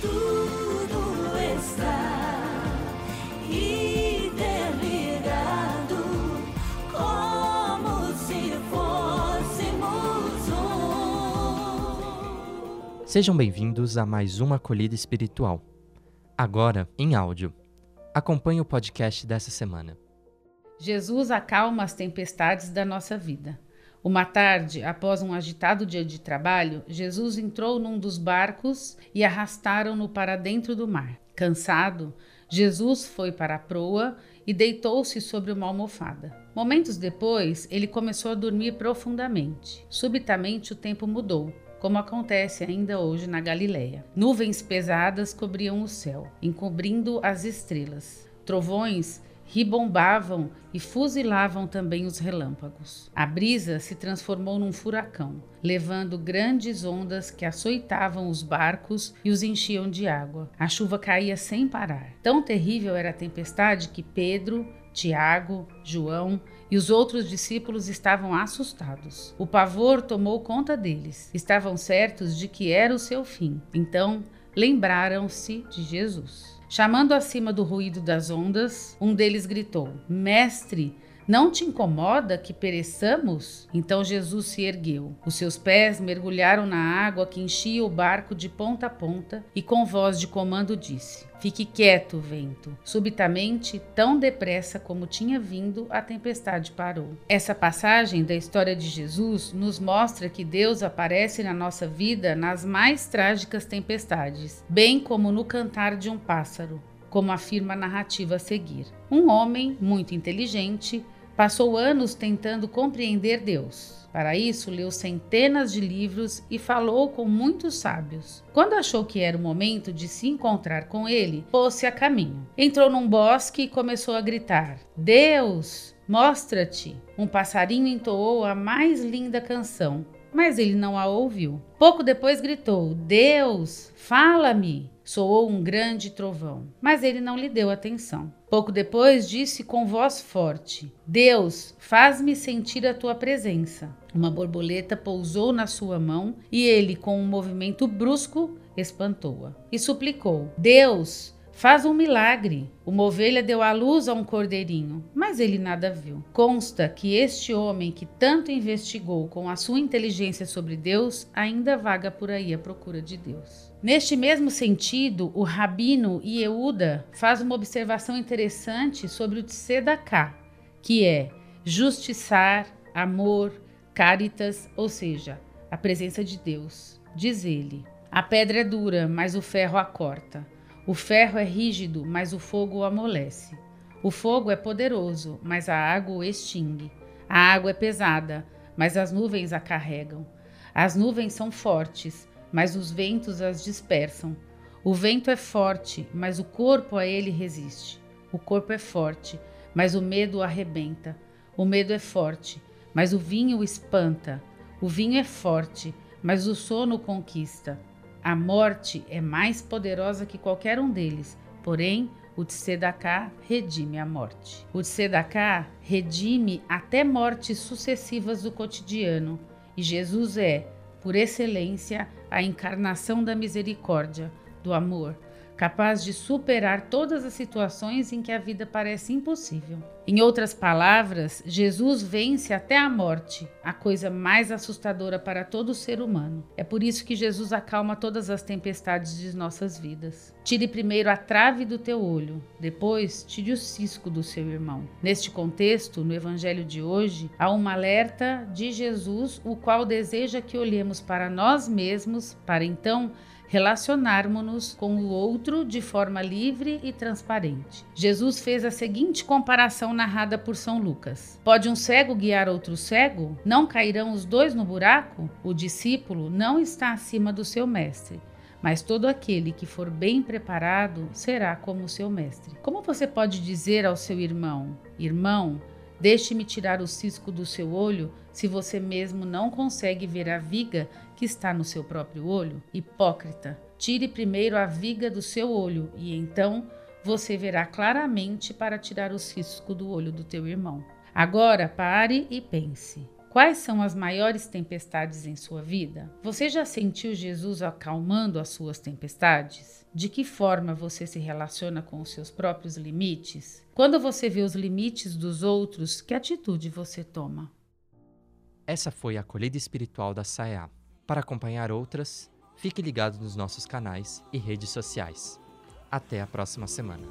tudo está interligado, como se fôssemos um. Sejam bem-vindos a mais uma acolhida espiritual. Agora, em áudio. Acompanhe o podcast dessa semana. Jesus acalma as tempestades da nossa vida. Uma tarde, após um agitado dia de trabalho, Jesus entrou num dos barcos e arrastaram-no para dentro do mar. Cansado, Jesus foi para a proa e deitou-se sobre uma almofada. Momentos depois, ele começou a dormir profundamente. Subitamente, o tempo mudou como acontece ainda hoje na Galileia. Nuvens pesadas cobriam o céu, encobrindo as estrelas. Trovões ribombavam e fuzilavam também os relâmpagos. A brisa se transformou num furacão, levando grandes ondas que açoitavam os barcos e os enchiam de água. A chuva caía sem parar. Tão terrível era a tempestade que Pedro, Tiago, João e os outros discípulos estavam assustados. O pavor tomou conta deles. Estavam certos de que era o seu fim. Então lembraram-se de Jesus. Chamando acima do ruído das ondas, um deles gritou: Mestre, não te incomoda que pereçamos? Então Jesus se ergueu. Os seus pés mergulharam na água que enchia o barco de ponta a ponta e com voz de comando disse: Fique quieto, vento. Subitamente, tão depressa como tinha vindo, a tempestade parou. Essa passagem da história de Jesus nos mostra que Deus aparece na nossa vida nas mais trágicas tempestades, bem como no cantar de um pássaro, como afirma a narrativa a seguir. Um homem muito inteligente Passou anos tentando compreender Deus. Para isso, leu centenas de livros e falou com muitos sábios. Quando achou que era o momento de se encontrar com ele, pôs-se a caminho. Entrou num bosque e começou a gritar: Deus, mostra-te! Um passarinho entoou a mais linda canção, mas ele não a ouviu. Pouco depois gritou: Deus, fala-me! Soou um grande trovão, mas ele não lhe deu atenção. Pouco depois disse com voz forte: Deus, faz-me sentir a tua presença. Uma borboleta pousou na sua mão e ele, com um movimento brusco, espantou-a. E suplicou: Deus, Faz um milagre. Uma ovelha deu à luz a um cordeirinho, mas ele nada viu. Consta que este homem que tanto investigou com a sua inteligência sobre Deus ainda vaga por aí à procura de Deus. Neste mesmo sentido, o rabino Yehuda faz uma observação interessante sobre o Tzedakah, que é justiçar, amor, caritas, ou seja, a presença de Deus. Diz ele: a pedra é dura, mas o ferro a corta. O ferro é rígido, mas o fogo o amolece. O fogo é poderoso, mas a água o extingue. A água é pesada, mas as nuvens a carregam. As nuvens são fortes, mas os ventos as dispersam. O vento é forte, mas o corpo a ele resiste. O corpo é forte, mas o medo o arrebenta. O medo é forte, mas o vinho o espanta. O vinho é forte, mas o sono o conquista. A morte é mais poderosa que qualquer um deles, porém o Tzedaká redime a morte. O Tzedaká redime até mortes sucessivas do cotidiano, e Jesus é, por excelência, a encarnação da misericórdia, do amor, capaz de superar todas as situações em que a vida parece impossível. Em outras palavras, Jesus vence até a morte, a coisa mais assustadora para todo ser humano. É por isso que Jesus acalma todas as tempestades de nossas vidas. Tire primeiro a trave do teu olho, depois tire o cisco do seu irmão. Neste contexto, no evangelho de hoje, há um alerta de Jesus, o qual deseja que olhemos para nós mesmos, para então relacionarmos-nos com o outro de forma livre e transparente. Jesus fez a seguinte comparação narrada por São Lucas: Pode um cego guiar outro cego? Não cairão os dois no buraco? O discípulo não está acima do seu mestre. Mas todo aquele que for bem preparado será como seu mestre. Como você pode dizer ao seu irmão: Irmão, Deixe-me tirar o cisco do seu olho, se você mesmo não consegue ver a viga que está no seu próprio olho? Hipócrita, tire primeiro a viga do seu olho, e então você verá claramente para tirar o cisco do olho do teu irmão. Agora pare e pense. Quais são as maiores tempestades em sua vida? Você já sentiu Jesus acalmando as suas tempestades? De que forma você se relaciona com os seus próprios limites? Quando você vê os limites dos outros, que atitude você toma? Essa foi a acolhida espiritual da SAEA. Para acompanhar outras, fique ligado nos nossos canais e redes sociais. Até a próxima semana.